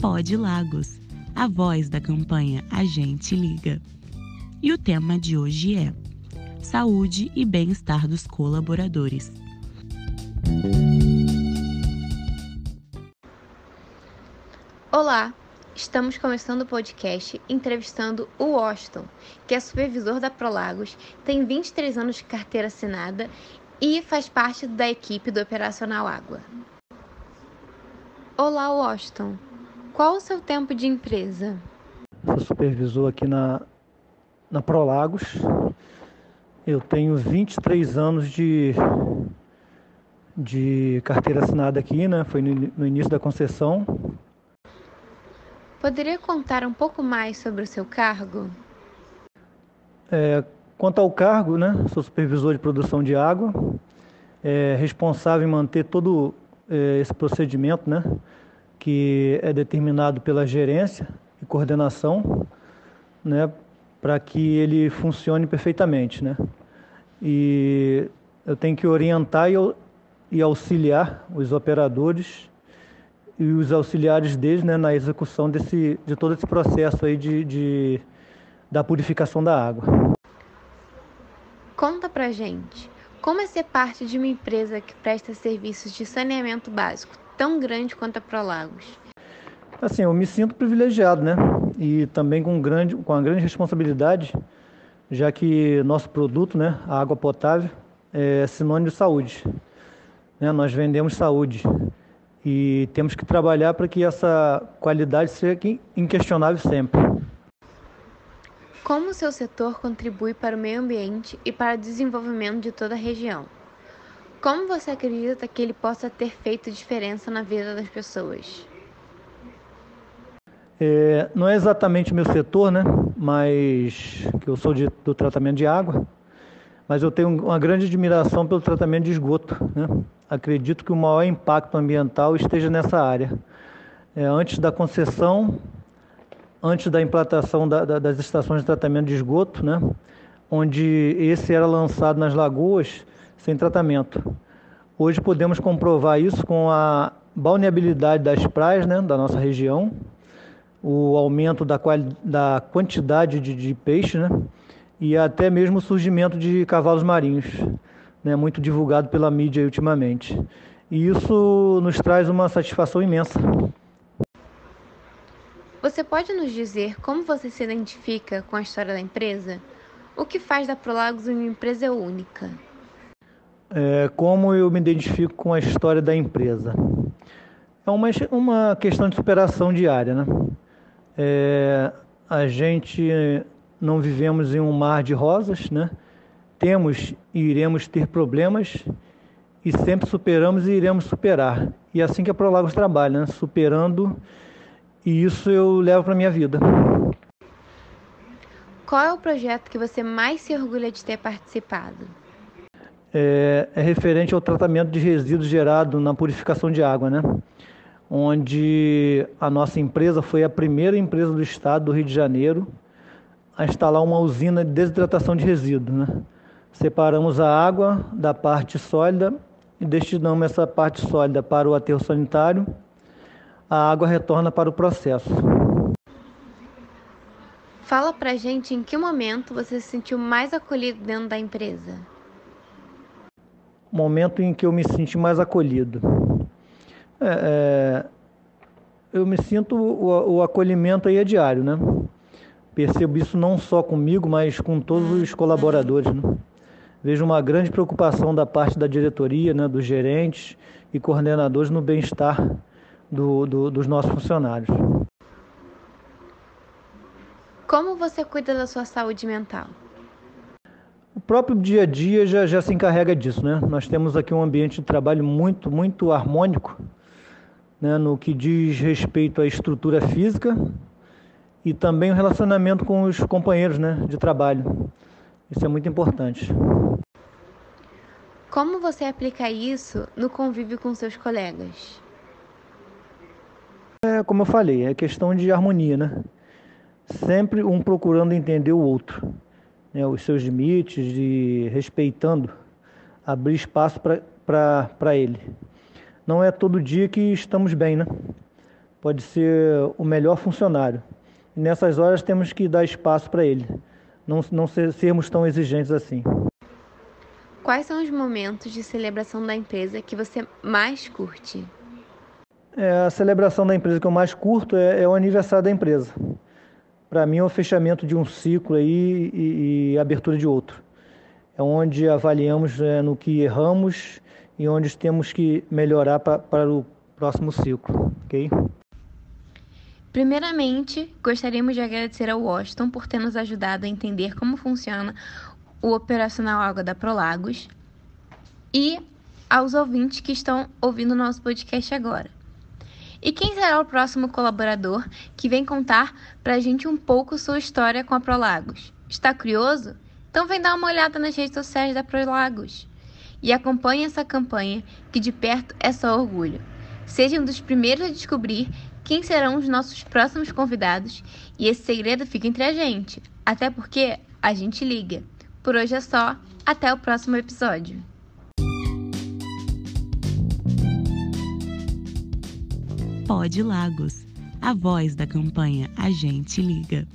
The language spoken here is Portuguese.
Pode Lagos, a voz da campanha A Gente Liga. E o tema de hoje é Saúde e Bem-Estar dos Colaboradores. Olá, estamos começando o podcast entrevistando o Washington, que é supervisor da Prolagos, tem 23 anos de carteira assinada e faz parte da equipe do Operacional Água. Olá, Washington. Qual o seu tempo de empresa? Sou supervisor aqui na, na Prolagos. Eu tenho 23 anos de, de carteira assinada aqui, né? Foi no, no início da concessão. Poderia contar um pouco mais sobre o seu cargo? É, quanto ao cargo, né? Sou supervisor de produção de água, é, responsável em manter todo é, esse procedimento, né? Que é determinado pela gerência e coordenação, né? Para que ele funcione perfeitamente, né? E eu tenho que orientar e, e auxiliar os operadores e os auxiliares deles né, na execução desse, de todo esse processo aí de, de, da purificação da água. Conta pra gente, como é ser parte de uma empresa que presta serviços de saneamento básico tão grande quanto a Prolagos? Assim, eu me sinto privilegiado, né? E também com, grande, com a grande responsabilidade, já que nosso produto, né, a água potável, é sinônimo de saúde. Né? Nós vendemos saúde e temos que trabalhar para que essa qualidade seja inquestionável sempre. Como o seu setor contribui para o meio ambiente e para o desenvolvimento de toda a região? Como você acredita que ele possa ter feito diferença na vida das pessoas? É, não é exatamente meu setor, né? Mas que eu sou de, do tratamento de água, mas eu tenho uma grande admiração pelo tratamento de esgoto, né? acredito que o maior impacto ambiental esteja nessa área. É, antes da concessão, antes da implantação da, da, das estações de tratamento de esgoto, né, onde esse era lançado nas lagoas sem tratamento. Hoje podemos comprovar isso com a balneabilidade das praias né, da nossa região, o aumento da, da quantidade de, de peixe né, e até mesmo o surgimento de cavalos marinhos né, muito divulgado pela mídia ultimamente. E isso nos traz uma satisfação imensa. Você pode nos dizer como você se identifica com a história da empresa? O que faz da Prolagos uma empresa única? É, como eu me identifico com a história da empresa? É uma, uma questão de superação diária, né? É, a gente não vivemos em um mar de rosas, né? temos e iremos ter problemas e sempre superamos e iremos superar. E é assim que a Prolagos trabalha, né? superando, e isso eu levo para a minha vida. Qual é o projeto que você mais se orgulha de ter participado? É, é referente ao tratamento de resíduos gerado na purificação de água, né? onde a nossa empresa foi a primeira empresa do estado do Rio de Janeiro a instalar uma usina de desidratação de resíduos. Né? Separamos a água da parte sólida e destinamos essa parte sólida para o aterro sanitário. A água retorna para o processo. Fala pra gente em que momento você se sentiu mais acolhido dentro da empresa. Momento em que eu me senti mais acolhido. É, é, eu me sinto o, o acolhimento aí é diário, né? Percebo isso não só comigo, mas com todos os colaboradores. Né? Vejo uma grande preocupação da parte da diretoria, né, dos gerentes e coordenadores no bem-estar do, do, dos nossos funcionários. Como você cuida da sua saúde mental? O próprio dia a dia já, já se encarrega disso, né? Nós temos aqui um ambiente de trabalho muito, muito harmônico, né, no que diz respeito à estrutura física e também o relacionamento com os companheiros né, de trabalho. Isso é muito importante. Como você aplica isso no convívio com seus colegas? É, como eu falei, é questão de harmonia, né? Sempre um procurando entender o outro, né? os seus limites, e respeitando, abrir espaço para ele. Não é todo dia que estamos bem, né? pode ser o melhor funcionário. E nessas horas temos que dar espaço para ele, não, não ser, sermos tão exigentes assim. Quais são os momentos de celebração da empresa que você mais curte? É, a celebração da empresa que eu mais curto é, é o aniversário da empresa. Para mim é o fechamento de um ciclo aí e, e abertura de outro. É onde avaliamos é, no que erramos e onde temos que melhorar para o próximo ciclo, ok? Primeiramente, gostaríamos de agradecer ao Washington por ter nos ajudado a entender como funciona o operacional Água da Prolagos e aos ouvintes que estão ouvindo nosso podcast agora. E quem será o próximo colaborador que vem contar para a gente um pouco sua história com a Prolagos? Está curioso? Então vem dar uma olhada nas redes sociais da Prolagos e acompanhe essa campanha que de perto é só orgulho. Seja um dos primeiros a descobrir quem serão os nossos próximos convidados e esse segredo fica entre a gente, até porque a gente liga. Por hoje é só, até o próximo episódio. Pod Lagos, a voz da campanha A Gente Liga.